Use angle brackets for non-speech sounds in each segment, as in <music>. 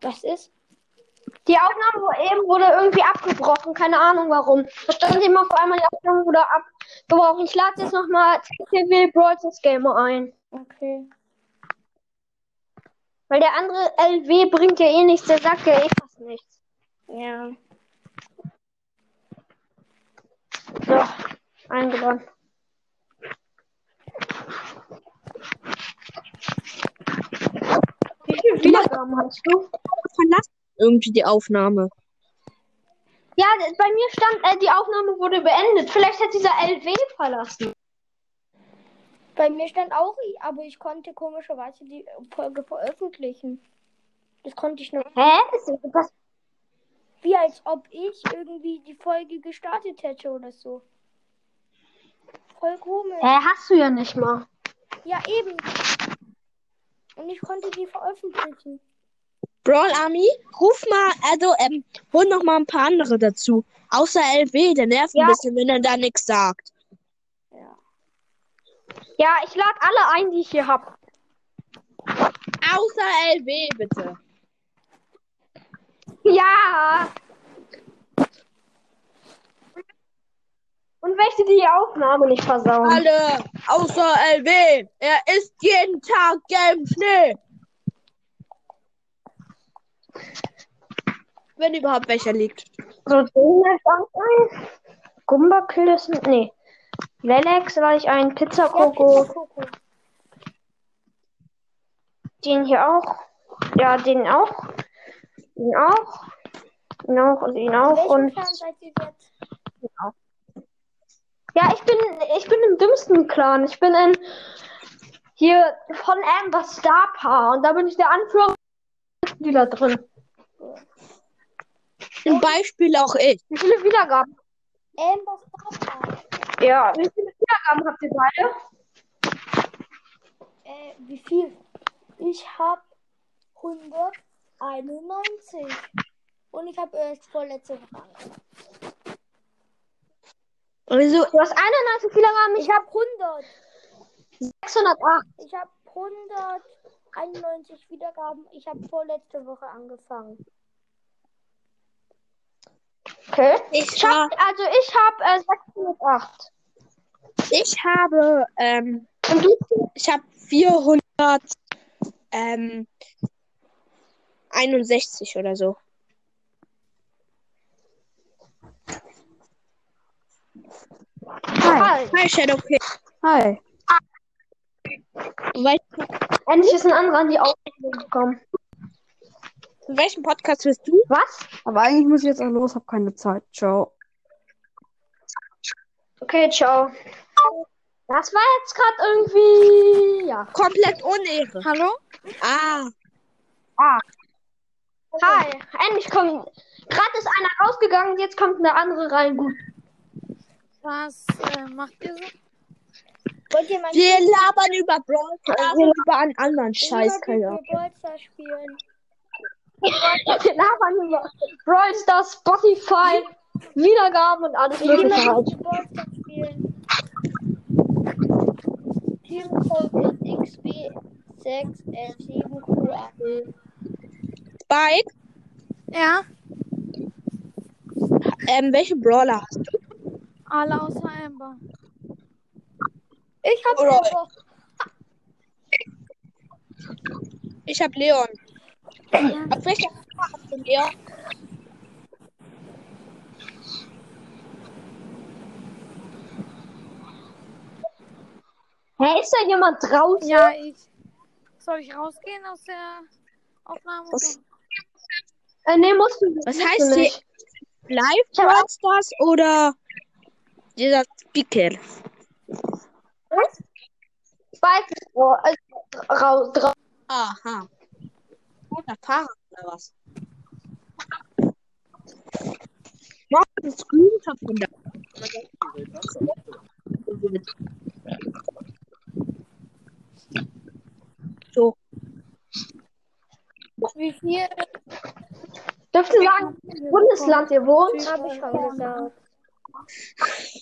Was ist? Die Aufnahme wo eben wurde irgendwie abgebrochen. Keine Ahnung warum. Da stand immer vor einmal die Aufnahme wurde abgebrochen. Ich lade jetzt nochmal TTW Brawl Stars Gamer ein. Okay. Weil der andere LW bringt ja eh nichts. Der sagt ja eh fast nichts. Ja. So, eingebaut. Viele Wiedergaben hast du? Verlassen irgendwie die Aufnahme. Ja, bei mir stand, äh, die Aufnahme wurde beendet. Vielleicht hat dieser LW verlassen. Bei mir stand auch, aber ich konnte komischerweise die Folge veröffentlichen. Das konnte ich noch. Hä? Das, Wie als ob ich irgendwie die Folge gestartet hätte oder so. Voll komisch. hä, hast du ja nicht mal. Ja, eben. Und ich konnte die veröffentlichen. Brawl Army, ruf mal, also, ähm, hol noch mal ein paar andere dazu. Außer LW, der nervt Ja. ein bisschen, wenn er da nichts sagt. Ja. Ja, ich lade alle ein, die ich hier hab. Außer LW, bitte. Ja. Und welche die Aufnahme nicht versauen. Alle, außer LW. Er isst jeden Tag gelben Schnee. Wenn überhaupt welcher liegt. So, den lade ich auch ein. Gumbakill ist. Nee. Lelex lade ich ein. Pizza Coco. Den hier auch. Ja, den auch. Den auch. Den auch und den auch. Welchen Und Clan seid ihr jetzt? Ja, ich bin, ich bin im dümmsten Clan. Ich bin in hier von Amber Star Power. Und da bin ich der Anführer die da drin. Zum Beispiel auch ich. Wie viele Wiedergaben? Amber Star. Ja, wie viele Wiedergaben habt ihr beide? Äh, wie viel? Ich hab 191. Und ich habe erst vorletzte Woche Also, Du hast 91 Wiedergaben, ich Ich habe 100. 608. Ich habe 191 Wiedergaben. Ich habe vorletzte Woche angefangen. Okay. ich, Ich hab, also ich habe äh, 608. ich habe, ähm, Und du? ich habe 400, ähm, 61 oder so. Hi. Hi, Shadowkin. Hi. Wel Endlich ist ein anderer an die Aufnahme gekommen. in welchem Podcast bist du? Was? Aber eigentlich muss ich jetzt auch los, hab keine Zeit. Ciao. Okay, ciao. Das war jetzt gerade irgendwie. Ja. Komplett Unehre. Hallo? Ah, Hi. Endlich kommt. Gerade ist einer rausgegangen, jetzt kommt eine andere rein. Gut. Was äh, macht ihr so? Wollt ihr wir labern über Brawl Stars und über einen anderen Scheiß, keine Ahnung. Geburtstag spielen? Wir labern über Brawl Stars, Spotify, Wiedergaben und alles mögliche halt. Geburtstag spielen. Teamcode ist XB6L7QA. Spike, Ja, ähm, welche Brawler hast du? Alle außer Amber. Ich hab Alright. Amber. Ich hab Leon. Auf welcher Sprache hast du Leon? Hä, ist da jemand draußen? Ja, ich. Soll ich rausgehen aus der Aufnahme? Was- Äh, nee, musst du Was heißt du die- nicht. Live Brawl Stars oder dieser Speaker? Spike ist oh, äh, raus. Dra Aha. Oder Fahrrad oder was? Mach den Screenshot von da. So. Wie viel? Dürft ihr sagen, Bundesland ihr wohnt? Hab ich schon gesagt.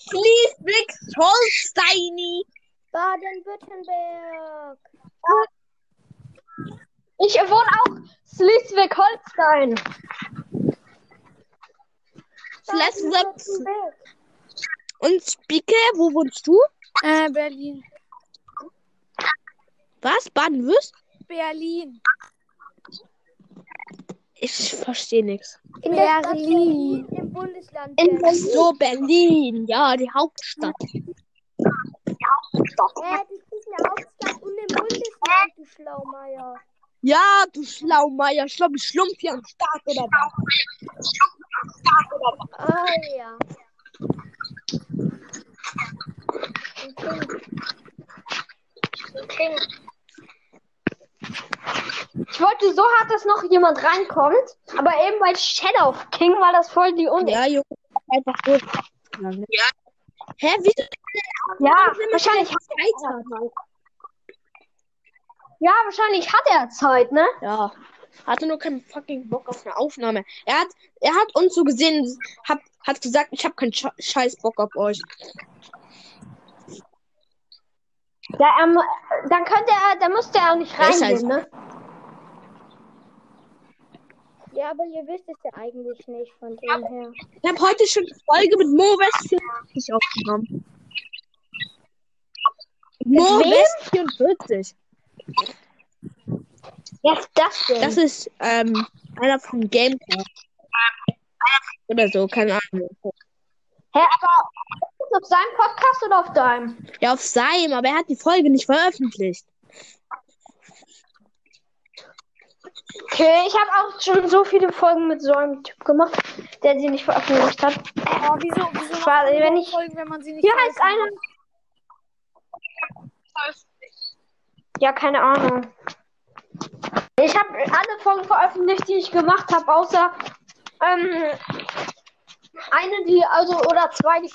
Schleswig-Holsteini. Baden-Württemberg. Ich wohne auch Schleswig-Holstein. Schleswig. Und Spike, wo wohnst du? Äh, Berlin. Was? Baden-Würst? Berlin. Ich verstehe nichts. In Berlin. Bundesland In Berlin. So, Berlin. Ja, die Hauptstadt. Hä, das ist eine Hauptstadt und im Bundesland, du Schlaumeier. Ja, du Schlaumeier. Schlumpf, Schlumpf hier am Start oder was? Ah ja. Okay. Ich wollte so hart, dass noch jemand reinkommt, aber eben bei Shadow King war das voll die Un Ja, Junge. Einfach so. Ja. Hä, wie? Ja, wahrscheinlich, Zeit hat. ja, wahrscheinlich hat er Zeit, ne? Ja. Hatte nur keinen fucking Bock auf eine Aufnahme. Er hat, er hat uns so gesehen, hat, hat gesagt, ich habe keinen Sche Scheiß Bock auf euch. Ja, ähm, dann könnte er, dann müsste er auch nicht reingehen, ne? Ja, aber ihr wisst es ja eigentlich nicht von dem her. Ich habe heute schon eine Folge mit Mo West 44 aufgenommen. Mo wem? West 44. Wer ist das denn? Das ist ähm, einer von Gameplay. Oder so, keine Ahnung. Hä, aber ist das auf seinem Podcast oder auf deinem? Ja, auf seinem, aber er hat die Folge nicht veröffentlicht. Okay, ich habe auch schon so viele Folgen mit so einem Typ gemacht, der sie nicht veröffentlicht hat. Oh, wieso, wieso man wenn ich- Folgen, wenn man sie nicht Hier heißt einer. Ja, keine Ahnung. Ich habe alle Folgen veröffentlicht, die ich gemacht habe, außer ähm, eine, die, also, oder zwei, die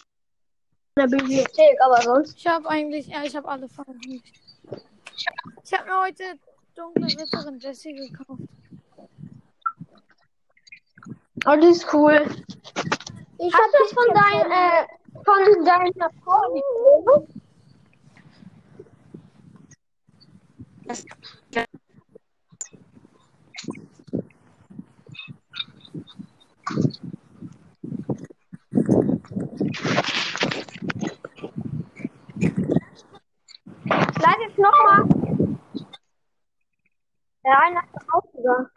in der Bibliothek, aber sonst. Ich habe eigentlich, ja, ich habe alle veröffentlicht. Ich habe mir heute dunkle Ritterin Jessie gekauft. Oh, die ist cool. Ich Hast hab du das von deinem, äh, von deiner Frau? leite jetzt nochmal. Der eine ist rausgegangen.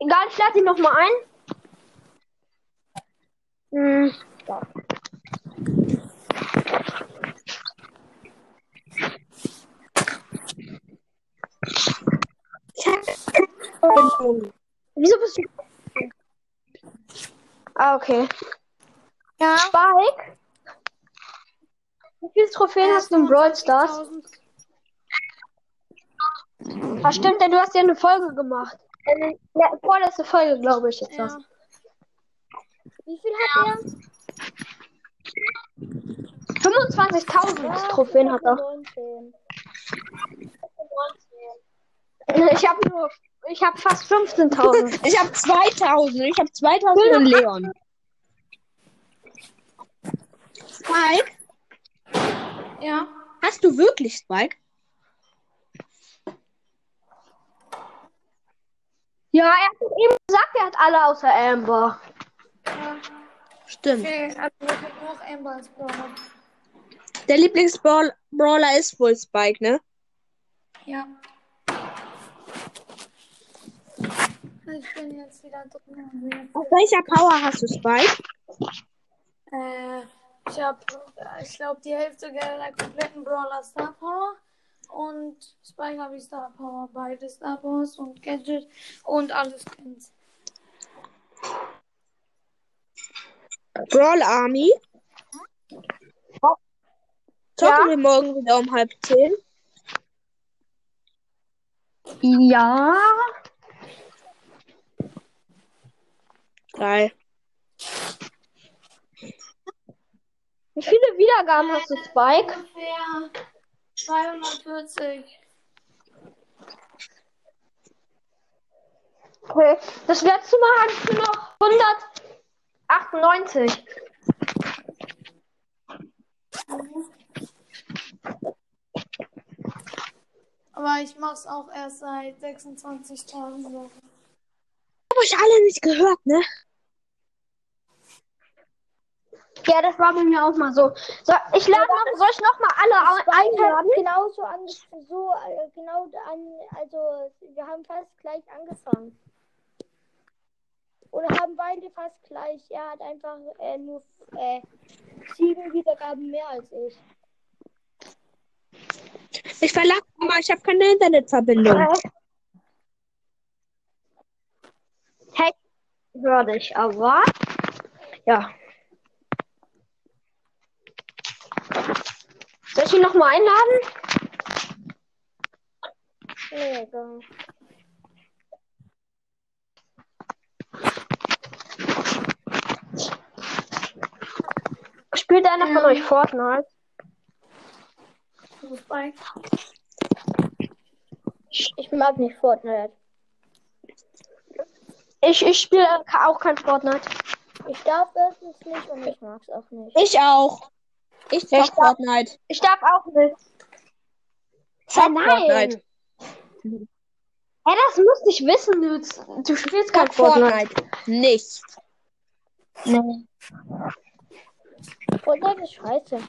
Egal, ich lade ihn nochmal ein. Hm. Wieso bist du. Ah, okay. Ja. Spike? Wie viele Trophäen hast du in Brawl Stars? 25.000. Ah, stimmt, denn du hast ja eine Folge gemacht. Ja, vorletzte Folge, glaube ich, jetzt Ja. was. Wie viel hat er? 25.000 Trophäen hat er. 19. Ich habe nur, ich habe fast 15.000. <laughs> Ich habe 2000. Ich habe 2000 und Leon. Spike? Ja. Hast du wirklich Spike? Ja, er hat eben gesagt, er hat alle außer Amber. Stimmt. Okay, also noch Amber als Brawler. Der Lieblingsbrawler ist wohl Spike, ne? Ja. Ich bin jetzt wieder drin. Auf welcher Power hast du Spike? Äh, ich habe, ich glaube, die Hälfte der kompletten Brawler Star Power. Und Spike habe ich Star Power, beide Star Powers und Gadget und alles Skins. Brawl Army. Zocken wir morgen wieder um halb zehn. Ja. Geil. Wie viele Wiedergaben hast du, Spike? Ungefähr 240. Okay. Das letzte Mal hattest du noch 198. Aber ich mach's auch erst seit 26 Tagen. So. Hab euch alle nicht gehört, ne? Ja, das war bei mir auch mal so. so ich lade noch, soll ich noch mal alle einladen? genauso an, so, äh, genau an, also wir haben fast gleich angefangen. Oder haben beide fast gleich. Er hat einfach äh, nur äh, sieben Wiedergaben mehr als ich. Ich verlag mal, ich habe keine Internetverbindung. Hey, würde ich, aber ja. Ich ihn noch mal einladen? Nee, egal. Spielt einer von euch Fortnite? Ich mag nicht Fortnite. Ich, ich spiele auch kein Fortnite. Ich darf erstens nicht und ich mag's auch nicht. Ich auch. Ich Ja, zock ich Fortnite. Ich darf auch nicht. Hä, nein. Fortnite. Hä, das musste ich wissen. Du, du spielst kein Fortnite. Fortnite. Nicht. Nee. Fortnite ist scheiße.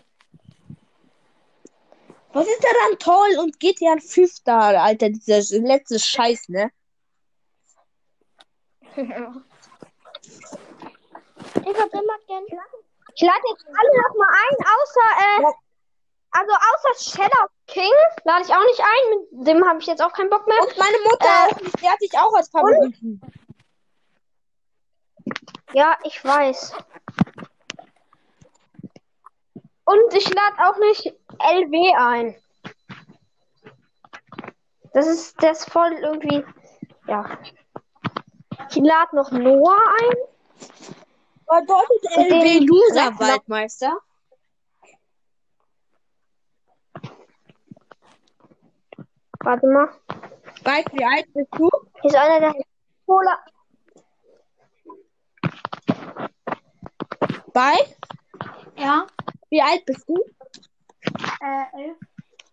Was ist daran toll und GTA 5 da, Alter, dieser letzte Scheiß, ne? <laughs> Ich hab immer gern. Ich lade jetzt alle noch mal ein, außer, äh, also außer Shadow King lade ich auch nicht ein. Mit dem habe ich jetzt auch keinen Bock mehr. Und meine Mutter Äh. Die hat sich auch als Favoriten. Ja, ich weiß. Und ich lade auch nicht LW ein. Das ist das ist voll irgendwie. Ja. Ich lade noch Noah ein. Bedeutet LW Loser Waldmeister? Warte mal. Weißt wie alt bist du? Ist einer der Cola. Bei? Ja, Wie alt bist du? äh, elf.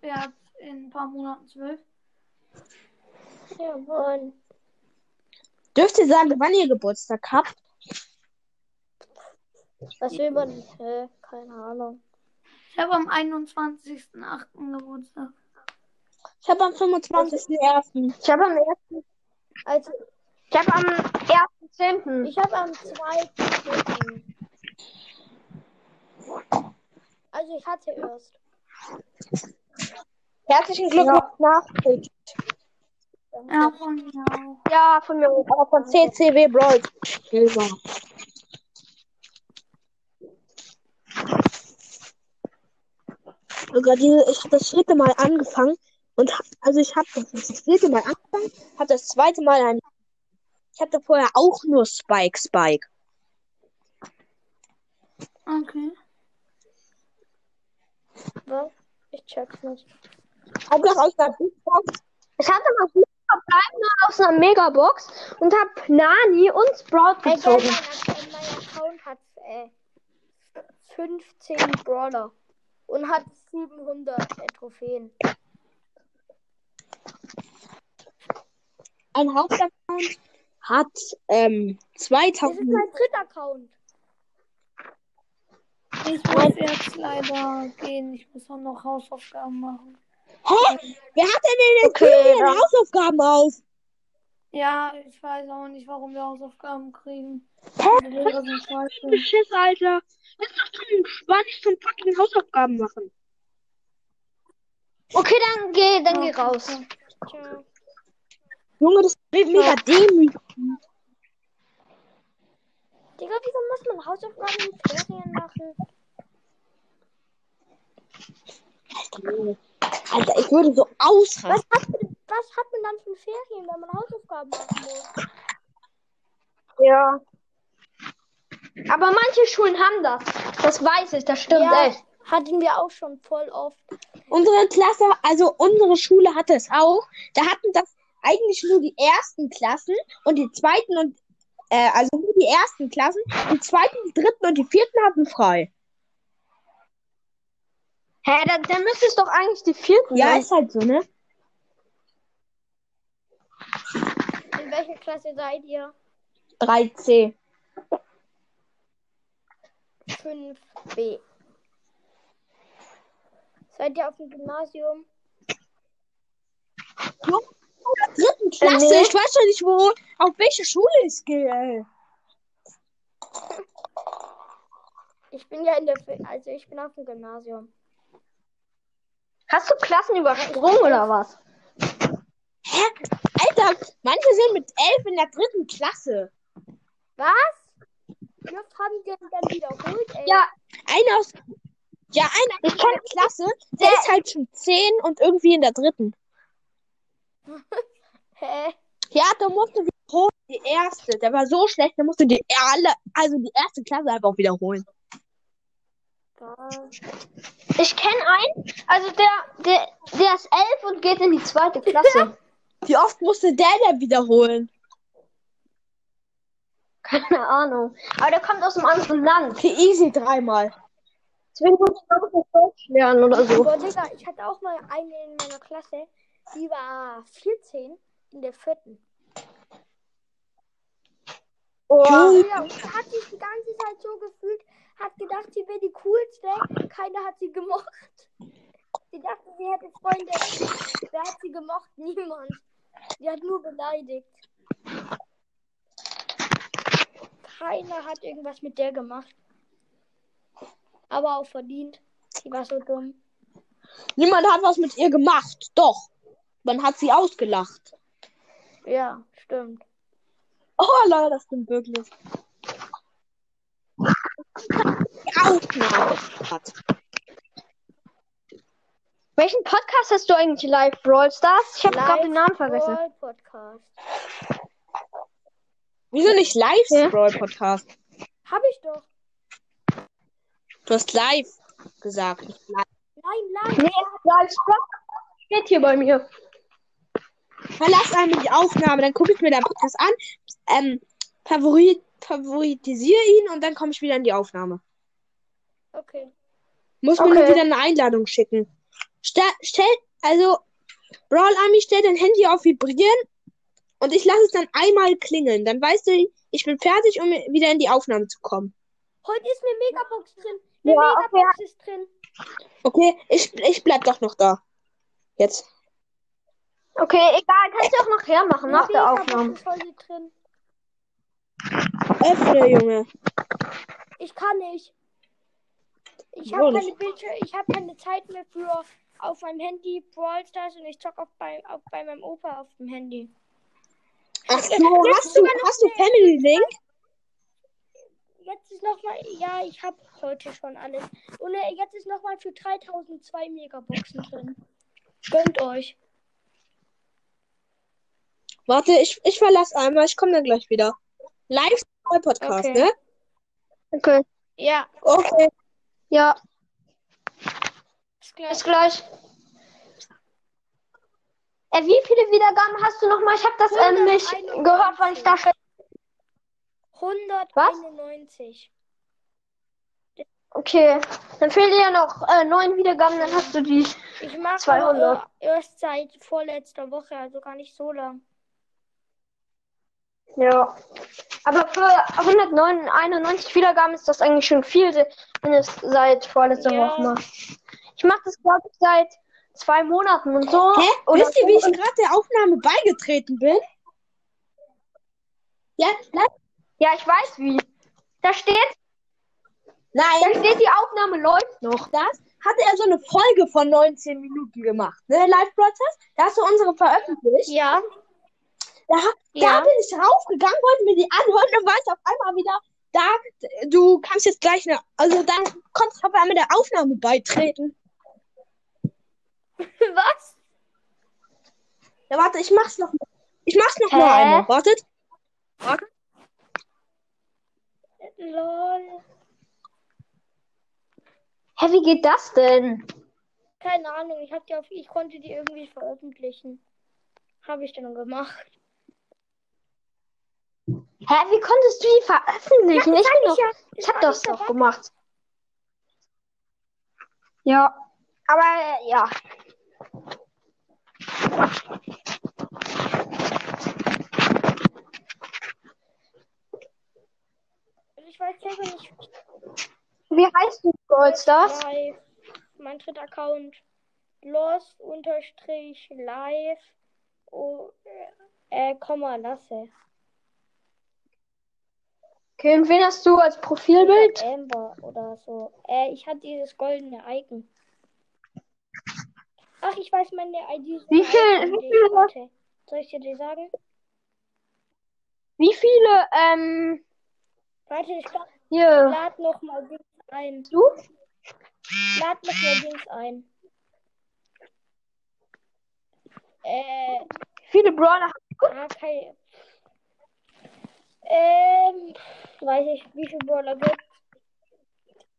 Hat in ein paar Monaten zwölf. Jawohl. Dürft ihr sagen, wann ihr Geburtstag habt? Was will man? Hä? Keine Ahnung. Ich habe am 21.08. Geburtstag. Ich habe am 25.01. Ich habe am ersten. Also, Ich habe am 1.10. ich habe am 2. Also, ich hatte erst. Herzlichen Glückwunsch nachträglich. Ja, von mir auch. Ja, von mir auch. Aber von CCW Brawl. Silber. Sogar diese, ich habe das dritte Mal angefangen und also ich habe das, das dritte Mal angefangen, habe das zweite Mal ein. Ich hatte vorher auch nur Spike Spike. Okay. Was? Ich check's nicht. Auch noch aus der Big Box. Ich hatte mal vier verbleibende aus einer Megabox und habe Nani und Sprout Hey, gezogen. mein, Ac- mein Account hat äh, 15 Brawler und hat 700 äh, Trophäen. Ein Hauptaccount hat ähm, Das ist 2000. mein dritter Account. Ich muss jetzt leider gehen. Ich muss auch noch Hausaufgaben machen. Hä? Wer hat denn in den Okay, Hausaufgaben auf? Ja, ich weiß auch nicht, warum wir Hausaufgaben kriegen. Hä? Die Lehrer sind scheiße. Beschiss, Alter. Das ist doch zum Spaß, zum fucking Hausaufgaben machen. Okay, dann geh, dann geh raus. Tja. Junge, das ist mega dämlich. Digga, wieso muss man Hausaufgaben in Ferien machen? Alter, ich würde so ausrasten. Was hat, was hat man dann für Ferien, wenn man Hausaufgaben machen muss? Ja. Aber manche Schulen haben das. Das weiß ich, das stimmt ja, echt. hatten wir auch schon voll oft. Unsere Klasse, also unsere Schule hatte es auch. Da hatten das eigentlich nur die ersten Klassen und die zweiten und äh, also nur die ersten Klassen, die zweiten, die dritten und die vierten hatten frei. Hä, dann, dann müsste es doch eigentlich die vierten Ja, sein. ist halt so, ne? Welcher Klasse seid ihr? 3C. 5b. Seid ihr auf dem Gymnasium? Dritten Klasse, nee. ich weiß doch nicht, wo, auf welche Schule ich gehe. ey. Ich bin ja in der, also ich bin auf dem Gymnasium. Hast du Klassen übersprungen oder was? Hä? Alter, manche sind mit elf in der dritten Klasse. Was? Wie oft haben die denn dann wiederholt, ey? Ja, Einer aus, ja, einer Ich aus meiner Klasse, der ist halt schon zehn und irgendwie in der dritten. <laughs> Hä? Ja, da musste wiederholen, die erste. Der war so schlecht, der musste die alle, also die erste Klasse einfach wiederholen. Ich kenne einen. Also der, der, der ist elf und geht in die zweite Klasse. <laughs> Wie oft musste der denn wiederholen? Keine Ahnung. Aber der kommt aus einem anderen Land. Für easy dreimal. Deswegen muss ich glaube ich Deutsch lernen oder so. Boah, Digga, ich hatte auch mal eine in meiner Klasse, die war 14 in der vierten. Oh, Ja, und sie hat sich die ganze Zeit so gefühlt, hat gedacht, sie wäre die coolste. Keiner hat sie gemocht. Sie dachte, sie hätte Freunde. Wer hat sie gemocht? Niemand. Sie hat nur beleidigt. Keiner hat irgendwas mit der gemacht. Aber auch verdient. Die war so dumm. Niemand hat was mit ihr gemacht. Doch. Man hat sie ausgelacht. Ja, stimmt. Oh, Leute, das stimmt wirklich. Die Aufnahme hat. Welchen Podcast hast du eigentlich live, Brawl Stars? Ich habe gerade den Namen vergessen. Brawl Podcast. Wieso nicht live Ja. Brawl Podcast? Hab ich doch. Du hast live gesagt. Nicht live. Nein, live. Nee, live steht hier bei mir. Verlass einmal die Aufnahme, dann gucke ich mir den Podcast an. Ähm, favorit, favoritisiere ihn und dann komme ich wieder in die Aufnahme. Okay. Muss mir nur Okay. wieder eine Einladung schicken. Stell, stell, also, Brawl Army stellt dein Handy auf Vibrieren und ich lasse es dann einmal klingeln. Dann weißt du, ich bin fertig, um wieder in die Aufnahme zu kommen. Heute ist eine Megabox drin. Eine Ja, Megabox ist drin. Okay, ich, ich bleib doch noch da. Jetzt. Okay, egal, kannst du auch nachher machen, nach der Aufnahme. Öffne, Junge. Ich kann nicht. Ich habe keine Bildschirm, ich habe keine Zeit mehr für auf meinem Handy Brawl Stars und ich zock auch bei, auch bei meinem Opa auf dem Handy. Ach so, hast du, hast du Family Link? Jetzt ist nochmal, ja, ich habe heute schon alles. Und äh, jetzt ist nochmal für 3002 Megaboxen drin. Gönnt euch. Warte, ich, ich verlasse einmal, ich komme dann gleich wieder. Live Podcast, Okay. ne? Okay, Ja, Okay. ja, bis gleich. bis gleich. Äh, wie viele Wiedergaben hast du nochmal? Ich habe das ähm, nicht 191. gehört, weil ich da schon... 191. Okay, dann fehlen dir ja noch äh, neun Wiedergaben, dann hast du die... Ich mache 200. aber äh, erst seit vorletzter Woche, also gar nicht so lang. Ja. Aber für 191 Wiedergaben ist das eigentlich schon viel, wenn es seit vorletzter Ja. Woche macht. Ich mache das, glaube ich, seit zwei Monaten und so. Hä? Oder Wisst ihr, wie ich gerade der Aufnahme beigetreten bin? Ja, nein. Ja, ich weiß wie. Da steht, da Nein, steht, die Aufnahme läuft noch. das hatte er so eine Folge von 19 Minuten gemacht, ne? Live Broadcast. Da hast du unsere veröffentlicht. Ja, Da, da Ja. bin ich raufgegangen, wollte mir die anhören, dann war ich auf einmal wieder da. Du kannst jetzt gleich eine, also dann konntest du auf einmal der Aufnahme beitreten. <laughs> was? Ja, warte, ich mach's noch mal. Ich mach's noch Hä? mal einmal. Wartet. Lol. Hä, wie geht das denn? Keine Ahnung, ich, hab die auf, ich konnte die irgendwie veröffentlichen. Habe ich dann gemacht. Hä, wie konntest du die veröffentlichen? ich bin doch, ja, ich hab das doch gemacht. Ja. Aber ich weiß selber nicht. Wie heißt du, Goldstars? Live. Mein dritter Account. Lost-Live. Oh, äh, äh, Komma, Lasse. Okay, und wen hast du als Profilbild? Amber oder so. Äh, ich hatte dieses goldene Icon. Ach, ich weiß meine ID. Wie viel- Icon, wie viele- Warte. Soll ich dir die sagen? Wie viele, ähm, Warte, ich glaub, hier, lad noch mal Dings ein. du? Lad noch mal Dings ein. Äh, viele Brawler? ah, kein. Ähm, weiß ich, wie viele Brawler gibt.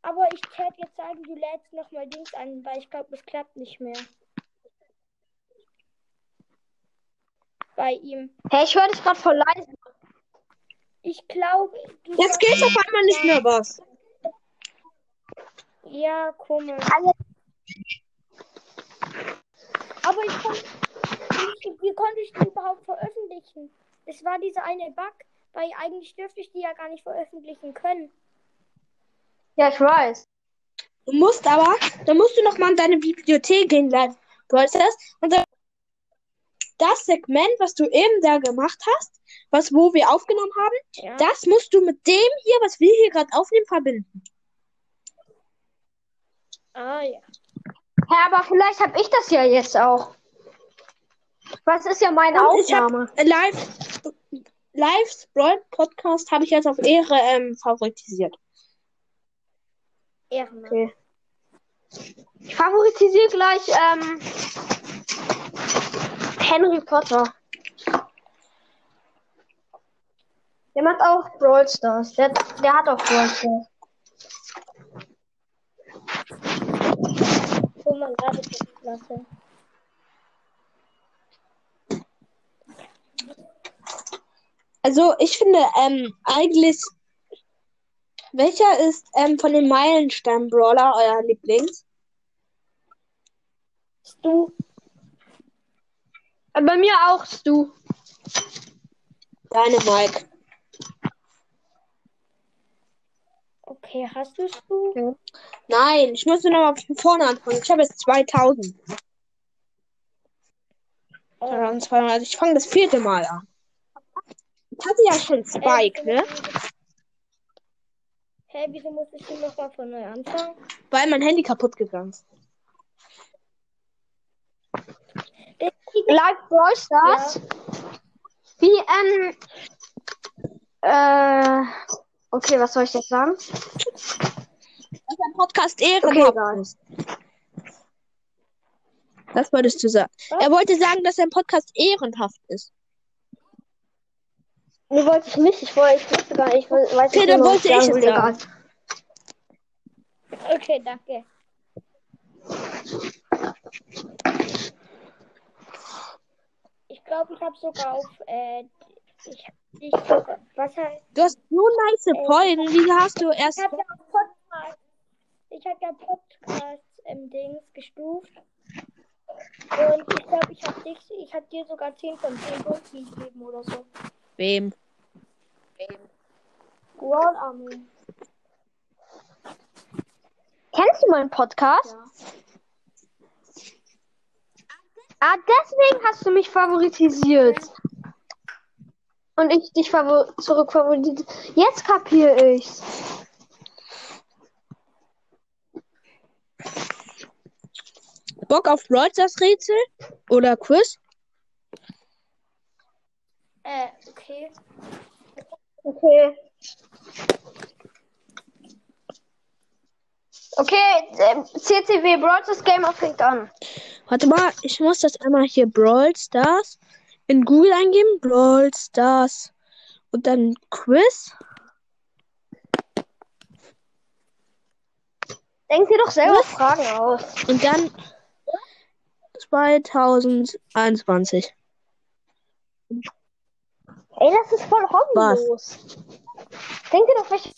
Aber ich werde jetzt sagen, du lädst noch mal Dings an, weil ich glaube, es klappt nicht mehr. Bei ihm. Hey, ich höre dich gerade voll leise. Ich glaube, du Jetzt geht's auf einmal nicht mehr was. Ja, komisch. Aber ich konnte. Wie, wie konnte ich die überhaupt veröffentlichen? Es war dieser eine Bug, weil eigentlich dürfte ich die ja gar nicht veröffentlichen können. Ja, ich weiß. Du musst aber, dann musst du noch mal in deine Bibliothek gehen, live. Du hast das und dann das Segment, was du eben da gemacht hast, was wo wir aufgenommen haben, Ja. das musst du mit dem hier, was wir hier gerade aufnehmen, verbinden. Ah ja. Ja, aber vielleicht habe ich das ja jetzt auch. Was ist ja meine Und Aufnahme? Live, Live Brawl Podcast habe ich jetzt auf Ehre ähm, favorisiert. Ehrenmann. Okay. Ich favorisiere gleich ähm, Henry Potter. Der macht auch Brawl Stars. Der, der hat auch Brawl Stars. Wo man gerade die Klasse. Also ich finde ähm, eigentlich, welcher ist ähm, von den Meilenstein Brawler euer Lieblings? Du. Äh, Bei mir auch, Stu. Deine Mike. Okay, hast du es du? Nein, ich muss noch mal von vorne anfangen. Ich habe jetzt 2000. Oh. 2200. Also ich fange das vierte Mal an. Ich hatte ja schon Spike, ne? Hä, wieso muss ich hier nochmal von neu anfangen? Weil mein Handy kaputt gegangen ist. Live Brawl Stars. Wie, ähm, äh, okay, was soll ich jetzt sagen? Dass ein Podcast Okay, ehrenhaft egal. ist. Das wolltest du sagen. Was? Er wollte sagen, dass ein Podcast ehrenhaft ist. Nee, wollte ich nicht. Ich wollte, ich wusste gar nicht, ich weiß Okay, dann was wollte ich es sagen. egal. Okay, danke. Ich glaube, ich habe sogar auf, äh, ich, ich sogar, was heißt, Du hast so nice Folgen. Wie hast du erst. ich habe ja Podcast, ich habe ja Podcast im Dings gestuft. Und ich glaube, ich habe dich, ich habe dir sogar 10 von 10 Punkten gegeben oder so. Wem? Wall Army. Kennst du meinen Podcast? Ja. Ah, deswegen hast du mich favorisiert. Und ich dich favor zurück favorisiert. Jetzt kapiere ich's. Bock auf Brawl Rätsel? Oder Quiz? Äh, okay. Okay. Okay, ähm, CCW Broadcast Gamer fängt an. Warte mal, ich muss das einmal hier Brawl Stars in Google eingeben. Brawl Stars. Und dann Quiz. Denk dir doch selber Fragen aus. Und dann 2021. Ey, das ist voll hobbylos. Denk dir doch, welche.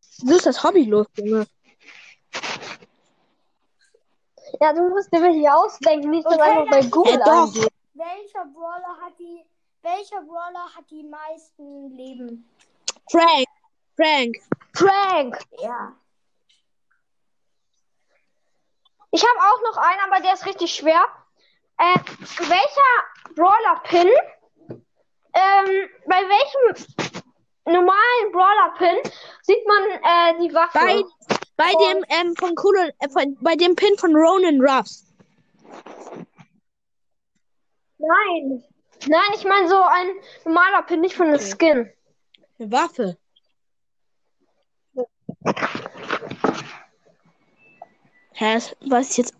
So ist das Hobby los, Junge. Ja, du musst dir welche ausdenken, nicht das Okay, einfach bei Google eingeben. Welcher Brawler hat die, welcher Brawler hat die meisten Leben? Frank. Frank. Frank. Ja. Ich habe auch noch einen, aber der ist richtig schwer. Äh, welcher Brawler-Pin, ähm, bei welchem normalen Brawler-Pin sieht man äh, die Waffe? Bei, bei dem ähm, von Cool, äh, von, bei dem Pin von Ronan Ruffs. Nein. Nein, ich meine so ein normaler Pin, nicht von einem Skin. Eine Waffe. Hä, was ist jetzt?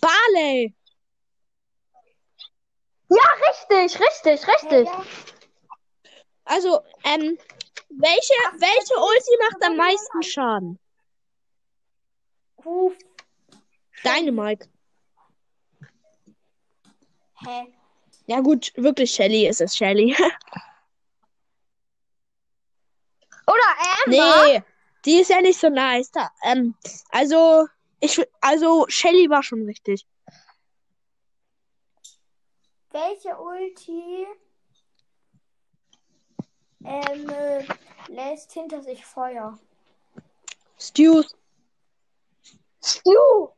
Barley! Ja, richtig, richtig, richtig. Also, ähm, welche, welche Ulti macht am meisten Schaden? Ruf. Deine, Mike. Hä? Ja gut, wirklich Shelly ist es Shelly. <laughs> Oder Amber. nee, die ist ja nicht so nice. Da, ähm, also, ich, also Shelly war schon richtig. Welche Ulti ähm, äh, lässt hinter sich Feuer? Stu, Stu.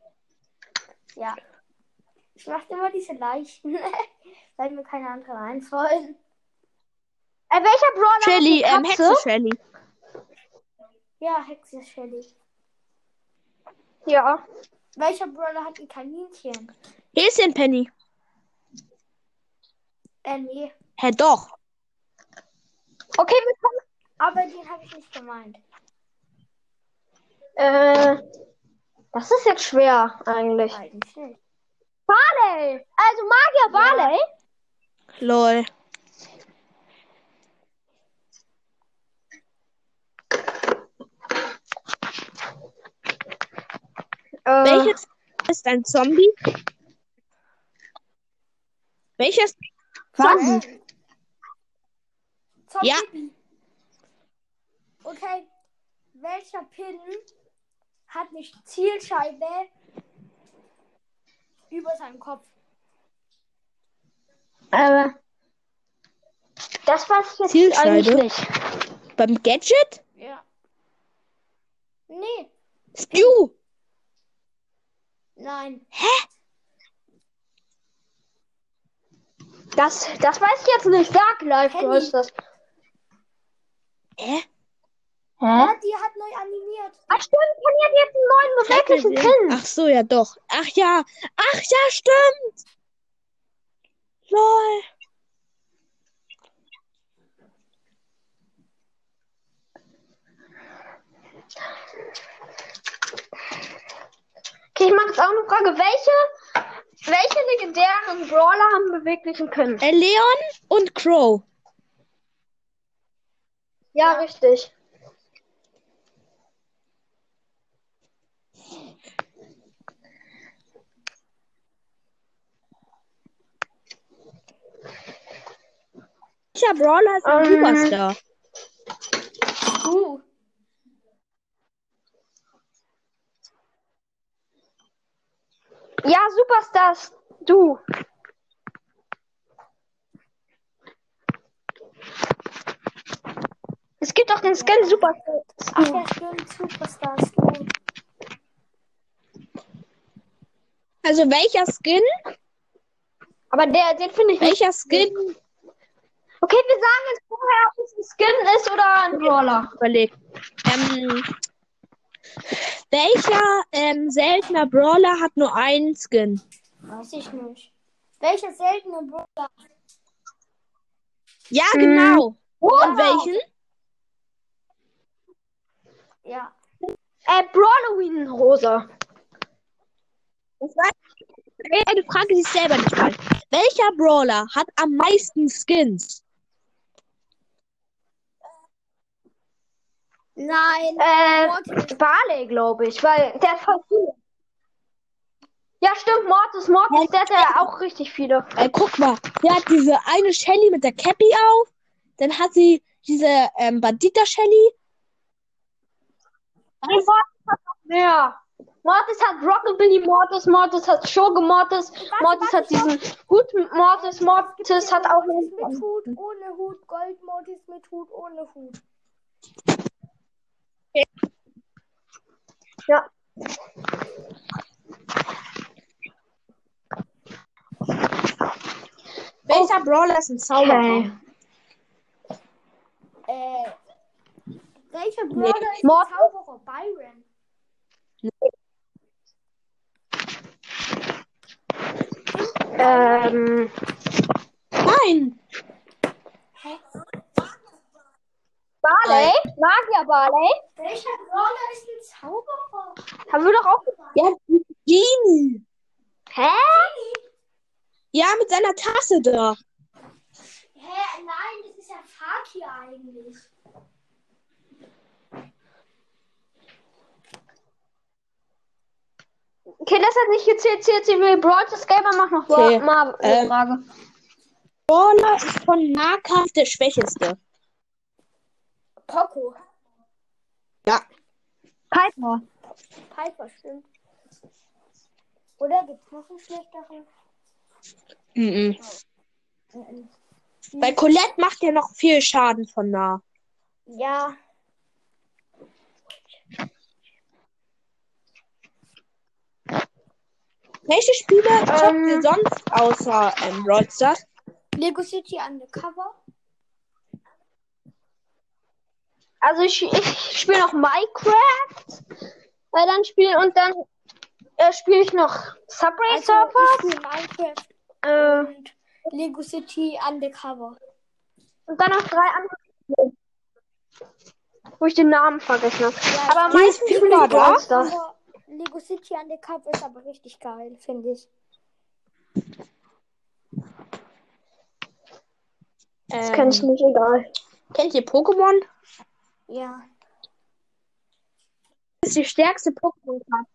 Ja. Ich mache immer diese leichten, weil <laughs> mir keine anderen einfallen. Äh, welcher Brawler Shelly, hat ähm? Hexe Shelly. Ja, Hexe Shelly. Ja. Welcher Brawler hat ein Kaninchen? Häschen Penny. Äh, nee. Hä, doch. Okay, wir kommen. Aber den habe ich nicht gemeint. Äh, das ist jetzt schwer eigentlich. Eigentlich nicht. Barley. Also Magier Barley. Lol. Äh, Welches ist ein Zombie? Welches? Was? Äh, Zombie. Ja. Okay. Welcher Pin hat eine Zielscheibe über seinem Kopf? Äh, das weiß ich jetzt Zielscheibe? eigentlich nicht. Beim Gadget? Ja. Nee. Stu. Nein. Das, das weiß ich jetzt nicht. Sag live, du hast das. Hä? Ja, die hat neu animiert. Ach stimmt, Penny hat jetzt einen neuen beweglichen Pin. Ach so, ja doch. Ach ja. Ach ja, stimmt. Lol. Okay, ich mache jetzt auch eine Frage. Welche, welche legendären Brawler haben beweglichen Pin? Äh, Leon und Crow. Ja, richtig. Welcher Brawler ist ein Ähm. Superstar? Uh. Ja, Superstars, du. Es gibt auch den Skin Superstar. Ach ja, stimmt. Superstars. Du. Also welcher Skin? Aber der, den finde ich nicht. Welcher Skin? Okay, wir sagen jetzt vorher, ob es ein Skin ist oder ein Brawler. Überlegt. Ähm, welcher ähm, seltener Brawler hat nur einen Skin? Weiß ich nicht. Welcher seltene Brawler? Ja, Hm. genau. Wow. Und welchen? Ja. Äh, Brawloween Rosa. Das war eine Frage, die ich selber nicht weiß. Welcher Brawler hat am meisten Skins? Nein. Äh, Mortis. Barley, glaube ich, weil der hat voll viele. Ja, stimmt, Mortis, Mortis, der hat ja auch richtig viele. Äh, guck mal, sie hat diese eine Shelly mit der Cappy auf. Dann hat sie diese ähm, Bandita Shelly. Nee, Mortis hat noch mehr. Mortis hat Rockabilly Mortis, Mortis hat Shoge Mortis, Mortis hat diesen Hut Mortis, Mortis hat auch Mortis mit Hut, ohne Hut, Gold Mortis mit Hut, ohne Hut. Ja. Welcher. Brawler ist ein Zauberer? Okay. Äh, welcher Brawler nee. ist ein Mord. Zauberer? Byron. Nee. Ähm. Nein! Barley? Barley? Magier Barley? Haben wir doch auch. Ja, Genie. Hä? Ja, mit seiner Tasse da. Hä, nein, das ist ja Fakir eigentlich. Okay, das hat nicht gezählt. Zählt sie will Brawl das Gamer macht noch Okay, mal eine ähm, Frage. Brawler ist von Nahkampf der Schwächeste. Poco. Piper. Piper, stimmt. Oder gibt's noch einen schlechteren? Mhm. Bei Colette macht ja noch viel Schaden von nah. Ja. Welche Spiele zockt Ähm. ihr sonst außer ähm, Brawl Stars? Lego City Undercover. Also ich, ich spiele noch Minecraft. Äh, dann spiele und dann äh, spiele ich noch Subway Also Surfer. ich spiele Minecraft Äh, und Lego City Undercover. und dann noch drei andere Spiele. Wo ich den Namen vergessen habe. Ja, Aber am die meisten ist spiele ich. Brawl Stars. Lego City Undercover ist aber richtig geil, finde ich. Das Ähm, kenne ich nicht, egal. Kennt ihr Pokémon? Ja. Ist die stärkste Pokémon-Karte.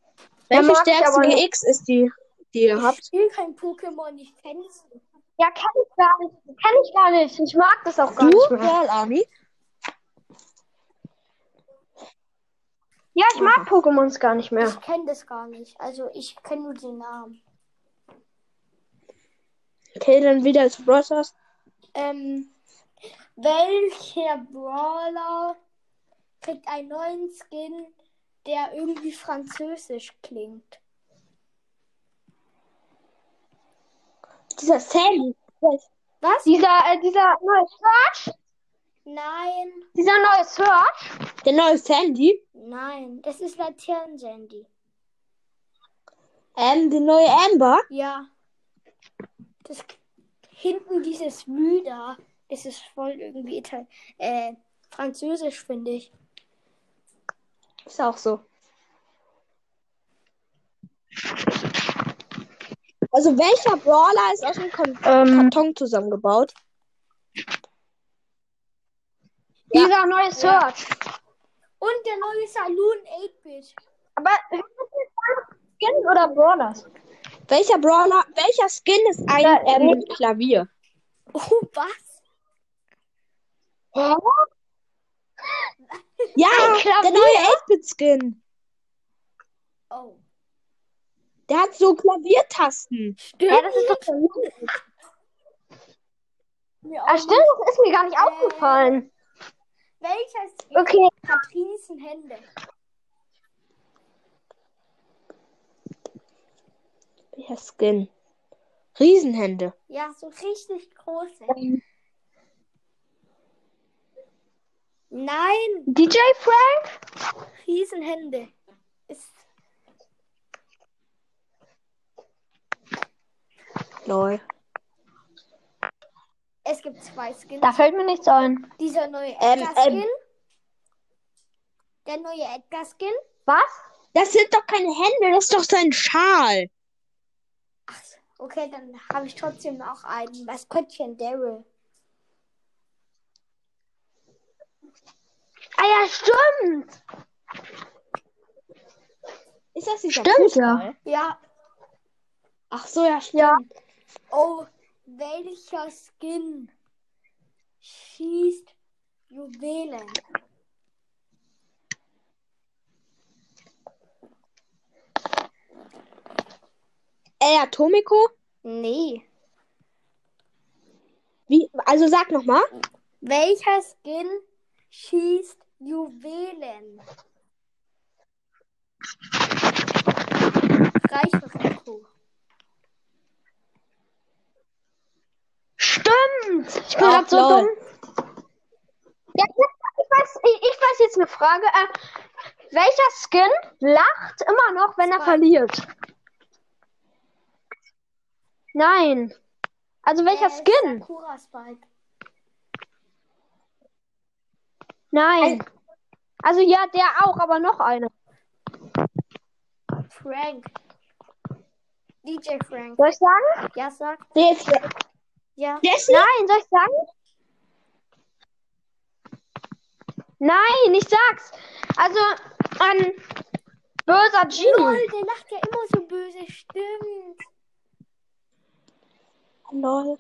Welche mag ich stärkste. GX ist die, die ihr Ich habt? spiele kein Pokémon, ich kenne es nicht. Ja, kenne ich gar nicht. Kenne ich gar nicht. Ich mag das auch gar Du? nicht mehr. Army? Ja, ich mag Pokémons gar nicht mehr. Ich kenne das gar nicht. Also ich kenne nur den Namen. Okay, dann wieder zu Brawl Stars. Ähm, welcher Brawler kriegt einen neuen Skin, der irgendwie französisch klingt? Dieser Sandy. Was? Dieser, äh, dieser neue Search? Nein, Dieser neue Search? Der neue Sandy. nein, das ist Laternen-Sandy. Ähm, die neue Amber. Ja. Das hinten dieses Mü da, das ist voll irgendwie Ital äh, französisch, finde ich. Ist auch so. Also welcher Brawler ist aus einem Kon Ähm. Karton zusammengebaut? Dieser neue Search. Und der neue Saloon 8-Bit. Aber Skin oder Brawlers? Welcher Brawler, welcher Skin ist ein Ja, ähm, Klavier? Oh, was? Hä? Ja, der neue 8-Bit-Skin. Oh. Der hat so Klaviertasten. Stimmt. Ja, das ist doch Mir auch Ah, stimmt, das ist mir gar nicht aufgefallen. Welcher Skin Okay. hat Riesenhände? Welcher Skin? Riesenhände. Ja, so richtig große. Nein, DJ Frank? Riesenhände. Ist Lol. es gibt zwei Skins. Da fällt mir nichts ein. Dieser neue Ähm, Edgar-Skin. ähm. Der neue Edgar-Skin. Was? Das sind doch keine Hände, das ist doch sein Schal. Ach, okay, dann habe ich trotzdem auch einen Maskottchen Daryl. Ah ja, stimmt. Ist das dieser Stimmt, Fußball? Ja. Ach so, ja, stimmt. Ja. Oh, welcher Skin schießt Juwelen? El Atomico? Nee. Wie, also sag nochmal. Welcher Skin schießt Juwelen? Info. Stimmt. Ich bin grad so dumm. Ja, ich, weiß, ich, ich weiß jetzt eine Frage. Äh, welcher Skin lacht immer noch, wenn er verliert? Nein. Also welcher Äh, Skin? Sakura Spike. Nein. Also ja, der auch, aber noch einer. Frank. DJ Frank. Soll ich sagen? Ja, sag. Der ist Ja. Jesse? Nein, soll ich sagen? Nein, ich sag's. Also, ein böser Lol, Genie. der lacht ja immer so böse. Stimmt. Lol.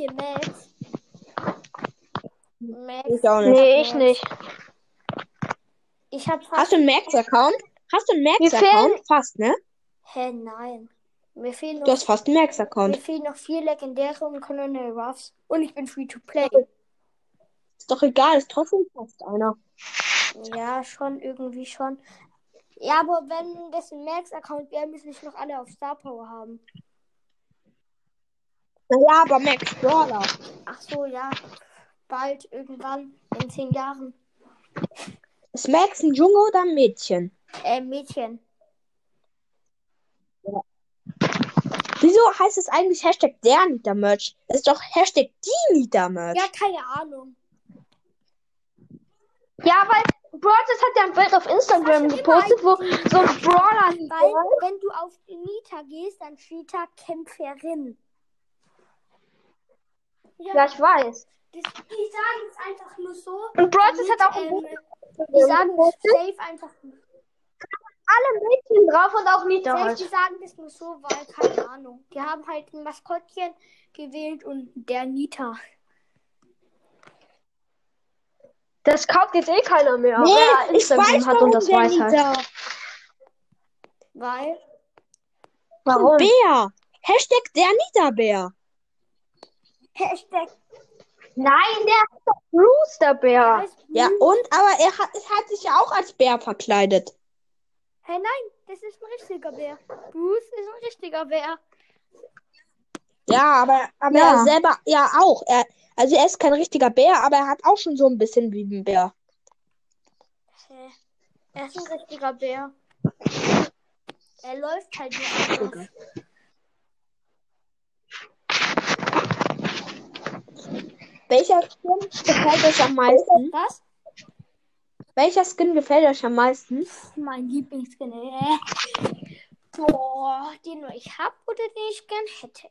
Ihr Max? Max. Ich auch nicht. Nee, ich nicht. Ich hab fast. Hast du einen Max-Account? Hast du einen Mir Max-Account? Fast, ne? Hä, nein. Mir fehlen Du noch, hast fast einen mir Max-Account. fehlen noch vier legendäre und Colonel Ruffs. Und ich bin free to play. Ist doch egal, ist trotzdem fast einer. Ja, schon, irgendwie schon. Ja, aber wenn das ein Max-Account wäre, müssen nicht noch alle auf Star Power haben. Aber Max Brawler. Ach so, ja. Bald, irgendwann, in zehn Jahren. Ist Max ein Junge oder ein Mädchen? Äh, Mädchen. Wieso heißt es eigentlich Hashtag der Nita Merch? Das ist doch Hashtag die Nita Merch. Ja, keine Ahnung. Ja, weil Broadcast hat ja ein Bild auf Instagram gepostet, wo so ein Brawler. Weil, wenn du auf Nita gehst, dann steht da Kämpferin. Ja, ich weiß. Das, die sagen es einfach nur so. Und damit, hat auch ein ähm, Die sagen gepostet. safe einfach. alle Mädchen drauf und auch Nita Safe, halt. die sagen das nur so, weil, keine Ahnung. Die haben halt ein Maskottchen gewählt und der Nita. Das kauft jetzt eh keiner mehr. Nee, wer ich Instagram weiß, hat und das der weiß halt. Nita. Weil. Warum? Bär. Hashtag der Nita Bär. Hashtag Nein, der ist doch Bruce, der Bär. heißt Ja, und? Aber er hat, er hat sich ja auch als Bär verkleidet. Hey, nein, das ist ein richtiger Bär. Bruce ist ein richtiger Bär. Ja, aber, aber Ja. er selber ja auch. Er, also er ist kein richtiger Bär, aber er hat auch schon so ein bisschen wie ein Bär. Hä? Er ist ein richtiger Bär. Er läuft halt nicht anders. Welcher Skin gefällt euch am meisten? Was? Welcher Skin gefällt euch am meisten? Mein Lieblingsskin. Äh. Boah, den nur ich hab oder den ich gern hätte.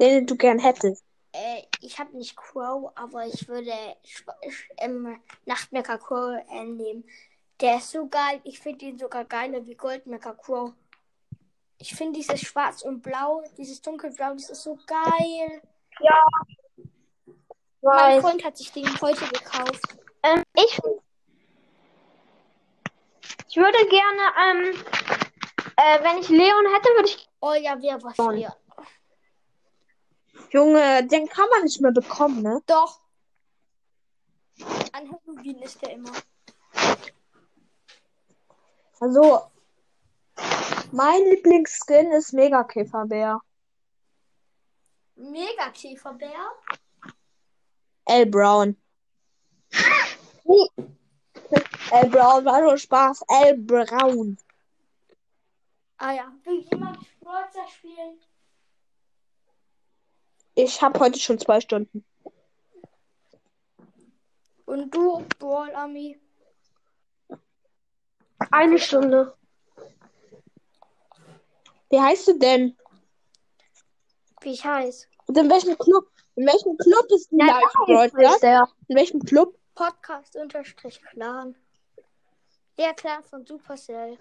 Den du gern hättest. Äh, ich habe nicht Crow, aber ich würde ähm, Nachtmecker Crow äh, nehmen. Der ist so geil. Ich finde ihn sogar geiler wie Goldmecker Crow. Ich finde dieses Schwarz und Blau, dieses Dunkelblau, das ist so geil. Mein Weiß. Freund hat sich den heute gekauft. Ähm, ich, ich würde gerne, ähm, äh, wenn ich Leon hätte, würde ich. Oh ja, wer was Schon. hier. Junge, den kann man nicht mehr bekommen, ne? Doch. An Halloween ist der immer. Also, mein Lieblingsskin ist Megakäferbär. Mega Käferbär. L. Brown. L. Brown war nur Spaß. L. Brown. Ah ja. Will jemand Sportler spielen? Ich habe heute schon zwei Stunden. Und du, Brawl Army. Eine Stunde. Wie heißt du denn? Wie ich heiß. Und in welchem Club? In welchem Club ist Ja, Live Broadcast? der. In welchem Club? Podcast unterstrich Clan. Der Clan von Supercell.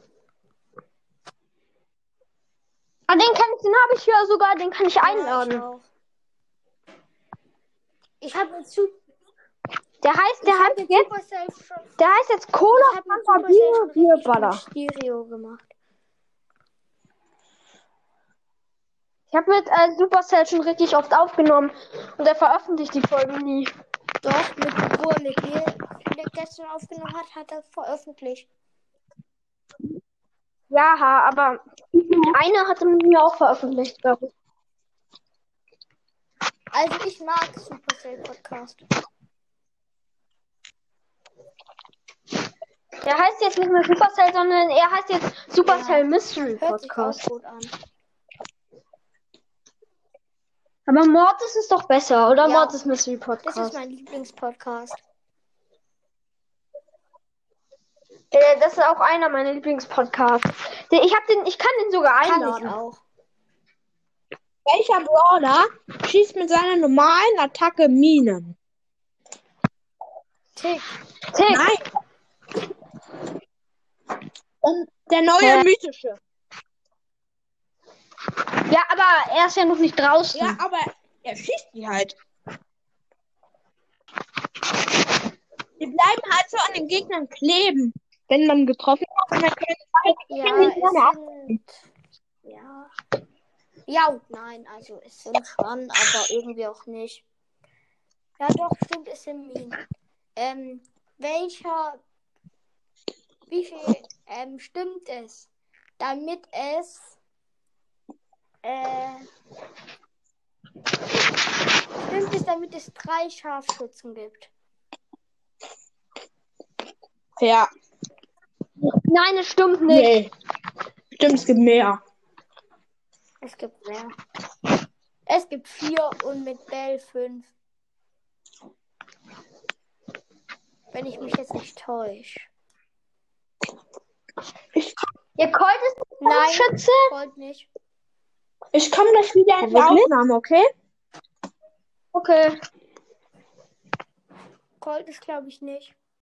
Ah, den kann ich, den habe ich ja sogar, den kann ich Ja, einladen. ich auch. Ich habe Su Der heißt, ich der mit jetzt, Supercell der heißt jetzt Cola ich Fanta Bier schon Bier richtig Baller. viel Stereo gemacht. Ich habe mit äh, Supercell schon richtig oft aufgenommen und er veröffentlicht die Folgen nie. Doch, mit, er mit mir der gestern aufgenommen hat, hat er veröffentlicht. Ja, aber eine hatte mir auch veröffentlicht, glaube ich. Also ich mag Supercell Podcast. Der heißt jetzt nicht mehr Supercell, sondern er heißt jetzt Supercell Mystery Hört sich auch Podcast. gut an. Aber Mortis ist doch besser, oder? Ja. Mortis Mystery Das Podcast. ist mein Lieblingspodcast. Äh, das ist auch einer meiner Lieblingspodcasts. Ich hab den, ich kann den sogar Kann ich einladen. auch. Welcher Brawler schießt mit seiner normalen Attacke Minen? Tick. Tick. Nein. Und der neue Hä? mythische. Ja, aber er ist ja noch nicht draußen. Ja, aber er schießt die halt. Die bleiben halt so an den Gegnern kleben, wenn man getroffen hat. Dann können Ja, die ab- sind. Ja. Ja und nein, also es sind schon, aber irgendwie auch nicht. Ja doch, stimmt, es sind Minen. Ähm, welcher. Wie viel ähm, stimmt es, damit es. Äh, stimmt es, damit es drei Scharfschützen gibt? Ja, Nein, es stimmt nicht. nee. Stimmt, es gibt mehr. Es gibt mehr. Es gibt vier und mit Bell fünf. Wenn ich mich jetzt nicht täusche. Ihr Colt ist Nein, Schütze? Gold nicht. Ich komme gleich wieder in die? Aufnahme, okay? Okay. Colt ist, glaube ich, nicht.